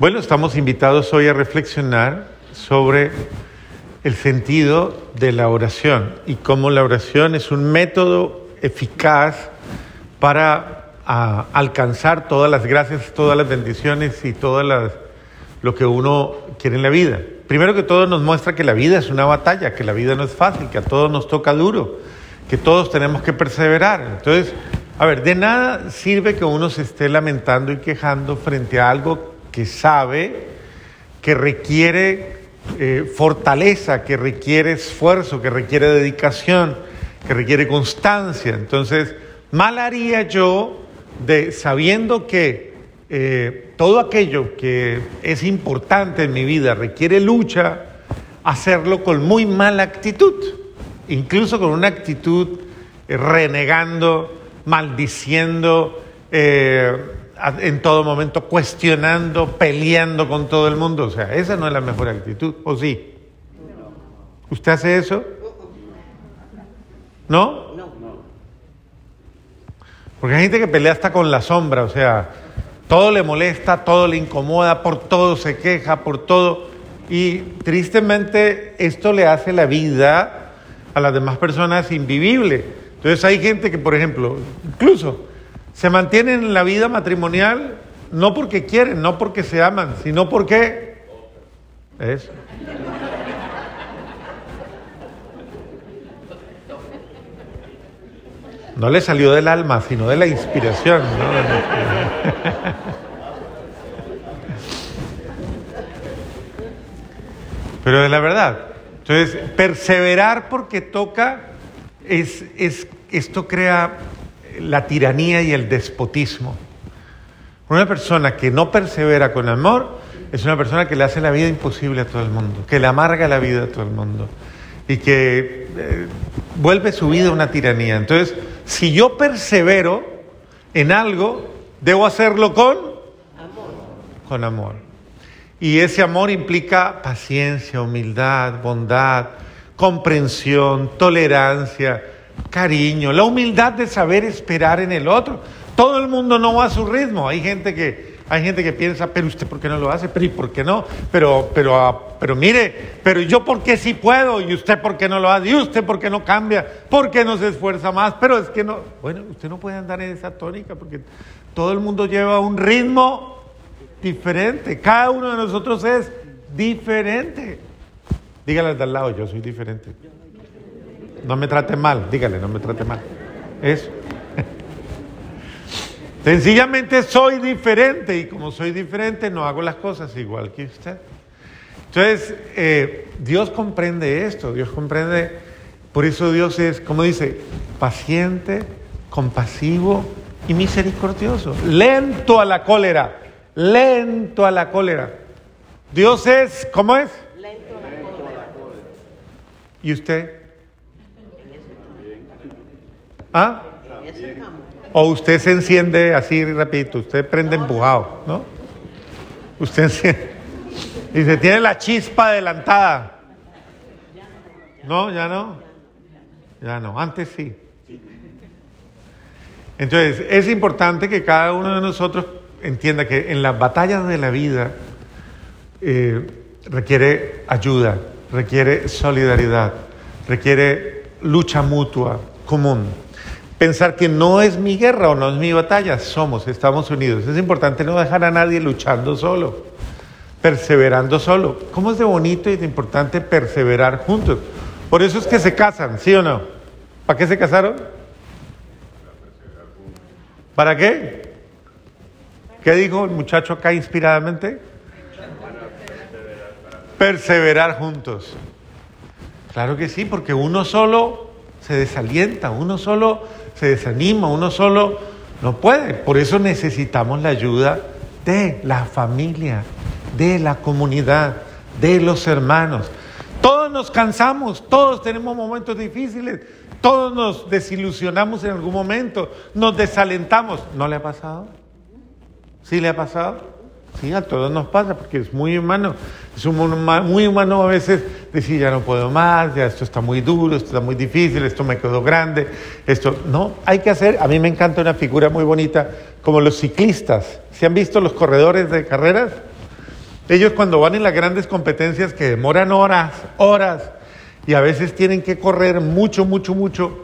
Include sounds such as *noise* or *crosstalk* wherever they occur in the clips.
Bueno, estamos invitados hoy a reflexionar sobre el sentido de la oración y cómo la oración es un método eficaz para a, alcanzar todas las gracias, todas las bendiciones y todo lo que uno quiere en la vida. Primero que todo nos muestra que la vida es una batalla, que la vida no es fácil, que a todos nos toca duro, que todos tenemos que perseverar. Entonces, a ver, de nada sirve que uno se esté lamentando y quejando frente a algo que sabe que requiere eh, fortaleza, que requiere esfuerzo, que requiere dedicación, que requiere constancia. Entonces, mal haría yo de sabiendo que eh, todo aquello que es importante en mi vida requiere lucha, hacerlo con muy mala actitud, incluso con una actitud eh, renegando, maldiciendo, en todo momento cuestionando, peleando con todo el mundo. O sea, esa no es la mejor actitud, ¿o sí? ¿Usted hace eso? ¿No? Porque hay gente que pelea hasta con la sombra, o sea, todo le molesta, todo le incomoda, por todo se queja, por todo. Y tristemente esto le hace la vida a las demás personas invivible. Entonces hay gente que, por ejemplo, incluso se mantienen en la vida matrimonial no porque quieren, no porque se aman, sino porque es. No le salió del alma, sino de la inspiración. Pero de la verdad. Entonces, perseverar porque toca, es, es, esto crea la tiranía y el despotismo. Una persona que no persevera con amor es una persona que le hace la vida imposible a todo el mundo, que le amarga la vida a todo el mundo y que eh, vuelve su vida una tiranía. Entonces, si yo persevero en algo, debo hacerlo con amor. Con amor. Y ese amor implica paciencia, humildad, bondad, comprensión, tolerancia, cariño, la humildad de saber esperar en el otro. Todo el mundo no va a su ritmo. Hay gente que, hay gente que piensa, pero usted por qué no lo hace, pero ¿y por qué no? Pero, pero, ah, pero mire, pero yo por qué sí puedo y usted por qué no lo hace y usted por qué no cambia, por qué no se esfuerza más, pero es que no, bueno, usted no puede andar en esa tónica porque todo el mundo lleva un ritmo diferente. Cada uno de nosotros es diferente. Dígale al lado, yo soy diferente. No me trate mal, dígale, no me trate mal. Eso. *laughs* Sencillamente soy diferente y como soy diferente no hago las cosas igual que usted. Entonces, eh, Dios comprende esto, Dios comprende, por eso Dios es, como dice, paciente, compasivo y misericordioso, lento a la cólera, lento a la cólera. Dios es, ¿cómo es? Lento a la cólera. ¿Y usted? ¿Ah? O usted se enciende así rapidito, usted prende empujado, ¿no? Usted *laughs* enciende. Y se tiene la chispa adelantada. No, ya no. Ya no, antes sí. Entonces, es importante que cada uno de nosotros entienda que en las batallas de la vida eh, requiere ayuda, requiere solidaridad, requiere lucha mutua, común pensar que no es mi guerra o no es mi batalla, somos Estados Unidos. Es importante no dejar a nadie luchando solo, perseverando solo. ¿Cómo es de bonito y de importante perseverar juntos? Por eso es que se casan, ¿sí o no? ¿Para qué se casaron? ¿Para qué? ¿Qué dijo el muchacho acá inspiradamente? Perseverar juntos. Claro que sí, porque uno solo se desalienta, uno solo se desanima, uno solo no puede. Por eso necesitamos la ayuda de la familia, de la comunidad, de los hermanos. Todos nos cansamos, todos tenemos momentos difíciles, todos nos desilusionamos en algún momento, nos desalentamos. ¿No le ha pasado? ¿Sí le ha pasado? Sí, a todos nos pasa porque es muy humano. Es muy humano a veces decir ya no puedo más, ya esto está muy duro, esto está muy difícil, esto me quedó grande, esto no, hay que hacer, a mí me encanta una figura muy bonita como los ciclistas. ¿Se han visto los corredores de carreras? Ellos cuando van en las grandes competencias que demoran horas, horas, y a veces tienen que correr mucho, mucho, mucho,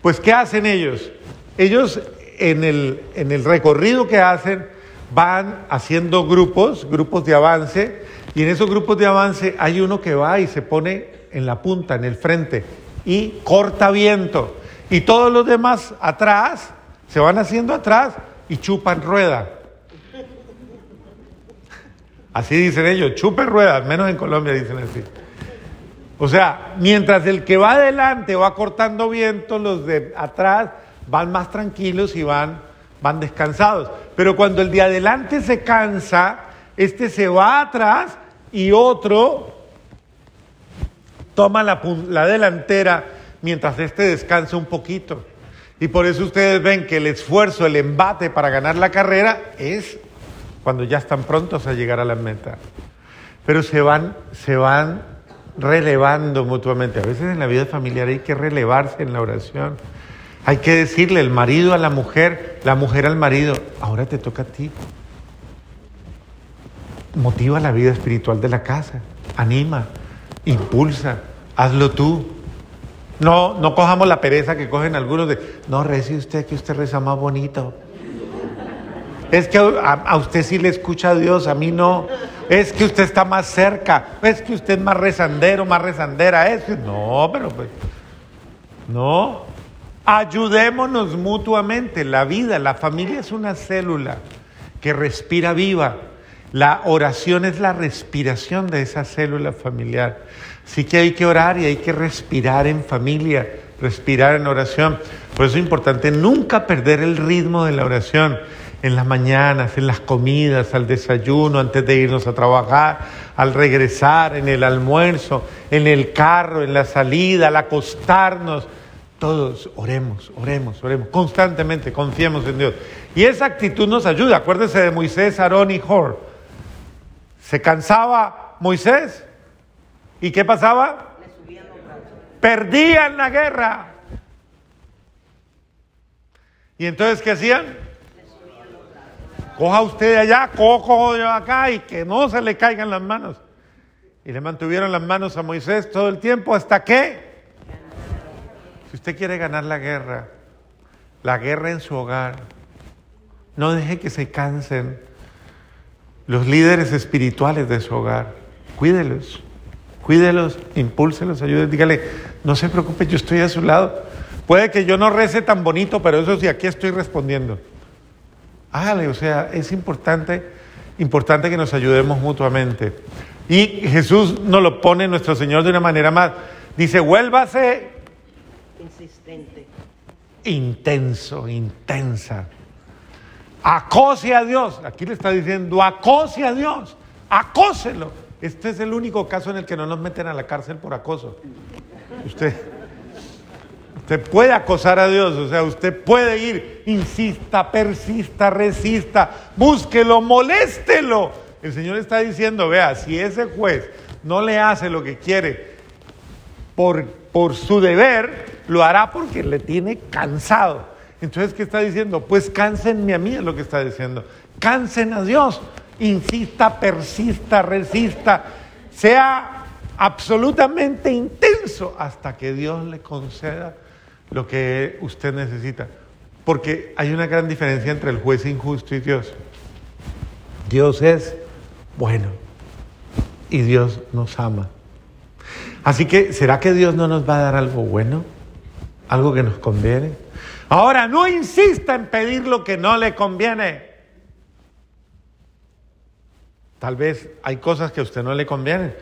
pues ¿qué hacen ellos? Ellos en el, en el recorrido que hacen van haciendo grupos, grupos de avance, y en esos grupos de avance hay uno que va y se pone en la punta, en el frente, y corta viento. Y todos los demás atrás se van haciendo atrás y chupan rueda. Así dicen ellos, chupen ruedas, menos en Colombia dicen así. O sea, mientras el que va adelante va cortando viento, los de atrás van más tranquilos y van, van descansados. Pero cuando el de adelante se cansa, este se va atrás y otro toma la, la delantera mientras este descansa un poquito. Y por eso ustedes ven que el esfuerzo, el embate para ganar la carrera es cuando ya están prontos a llegar a la meta. Pero se van, se van relevando mutuamente. A veces en la vida familiar hay que relevarse en la oración. Hay que decirle el marido a la mujer, la mujer al marido, ahora te toca a ti. Motiva la vida espiritual de la casa, anima, impulsa, hazlo tú. No, no cojamos la pereza que cogen algunos de, no, rece usted que usted reza más bonito. Es que a, usted sí le escucha a Dios, a mí no. Es que usted está más cerca. Es que usted es más rezandero, más rezandera. Es no, pero pues. No. Ayudémonos mutuamente. La vida, la familia es una célula que respira viva. La oración es la respiración de esa célula familiar. Sí que hay que orar y hay que respirar en familia, respirar en oración. Por eso es importante nunca perder el ritmo de la oración en las mañanas, en las comidas, al desayuno, antes de irnos a trabajar, al regresar, en el almuerzo, en el carro, en la salida, al acostarnos. Todos oremos, oremos, oremos, constantemente confiemos en Dios. Y esa actitud nos ayuda. Acuérdense de Moisés, Aarón y Hor. Se cansaba Moisés, ¿Y qué pasaba? Perdían la guerra. ¿Y entonces qué hacían? Coja usted de allá, cojo yo acá y que no se le caigan las manos. Y le mantuvieron las manos a Moisés todo el tiempo hasta que, si usted quiere ganar la guerra, la guerra en su hogar, no deje que se cansen los líderes espirituales de su hogar. Cuídelos. Cuídelos, impúlselos, ayúdenlos, dígale, no se preocupe, yo estoy a su lado. Puede que yo no rece tan bonito, pero eso sí, aquí estoy respondiendo. Hágale, o sea, es importante, importante que nos ayudemos mutuamente. Y Jesús nos lo pone nuestro Señor de una manera más. Dice, vuélvase Intenso, intensa. Acose a Dios. Aquí le está diciendo, acose a Dios. Acóselo. Este es el único caso en el que no nos meten a la cárcel por acoso. Usted, usted puede acosar a Dios, o sea, usted puede ir, insista, persista, resista, búsquelo, moléstelo. El Señor está diciendo, vea, si ese juez no le hace lo que quiere por, por su deber, lo hará porque le tiene cansado. Entonces, ¿qué está diciendo? Pues cánsenme a mí, es lo que está diciendo. Cansen a Dios insista, persista, resista, sea absolutamente intenso hasta que Dios le conceda lo que usted necesita. Porque hay una gran diferencia entre el juez injusto y Dios. Dios es bueno y Dios nos ama. Así que, ¿será que Dios no nos va a dar algo bueno? ¿Algo que nos conviene? Ahora, no insista en pedir lo que no le conviene. Tal vez hay cosas que a usted no le convienen.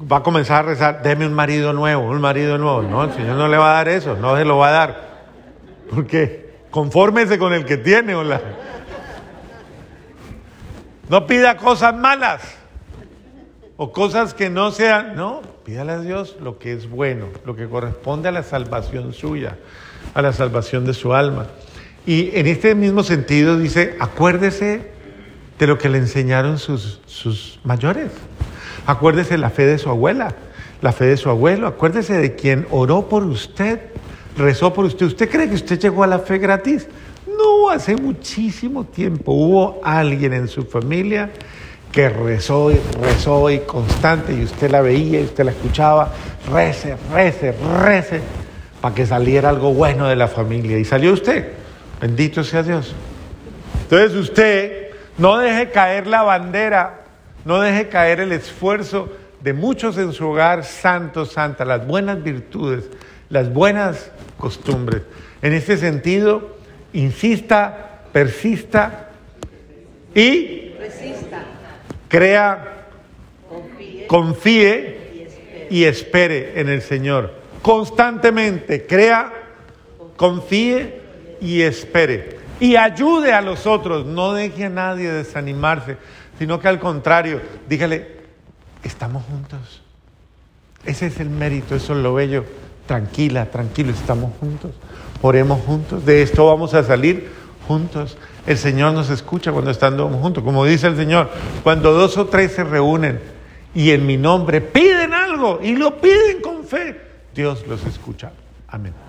Va a comenzar a rezar, deme un marido nuevo, un marido nuevo. No, el Señor no le va a dar eso, no se lo va a dar. Porque confórmese con el que tiene. Hola. No pida cosas malas o cosas que no sean. No, pídale a Dios lo que es bueno, lo que corresponde a la salvación suya, a la salvación de su alma. Y en este mismo sentido dice, acuérdese de lo que le enseñaron sus, sus mayores. Acuérdese la fe de su abuela, la fe de su abuelo, acuérdese de quien oró por usted, rezó por usted. ¿Usted cree que usted llegó a la fe gratis? No, hace muchísimo tiempo hubo alguien en su familia que rezó y rezó y constante y usted la veía y usted la escuchaba, rece, rece, rece, para que saliera algo bueno de la familia. Y salió usted, bendito sea Dios. Entonces usted no deje caer la bandera, no deje caer el esfuerzo de muchos en su hogar, santo, santa, las buenas virtudes, las buenas costumbres. En este sentido, insista, persista y crea, confíe y espere en el Señor. Constantemente crea, confíe y espere. Y ayude a los otros, no deje a nadie desanimarse, sino que al contrario, dígale, estamos juntos. Ese es el mérito, eso es lo bello. Tranquila, tranquilo, estamos juntos. Oremos juntos. De esto vamos a salir juntos. El Señor nos escucha cuando estamos juntos. Como dice el Señor, cuando dos o tres se reúnen y en mi nombre piden algo y lo piden con fe, Dios los escucha. Amén.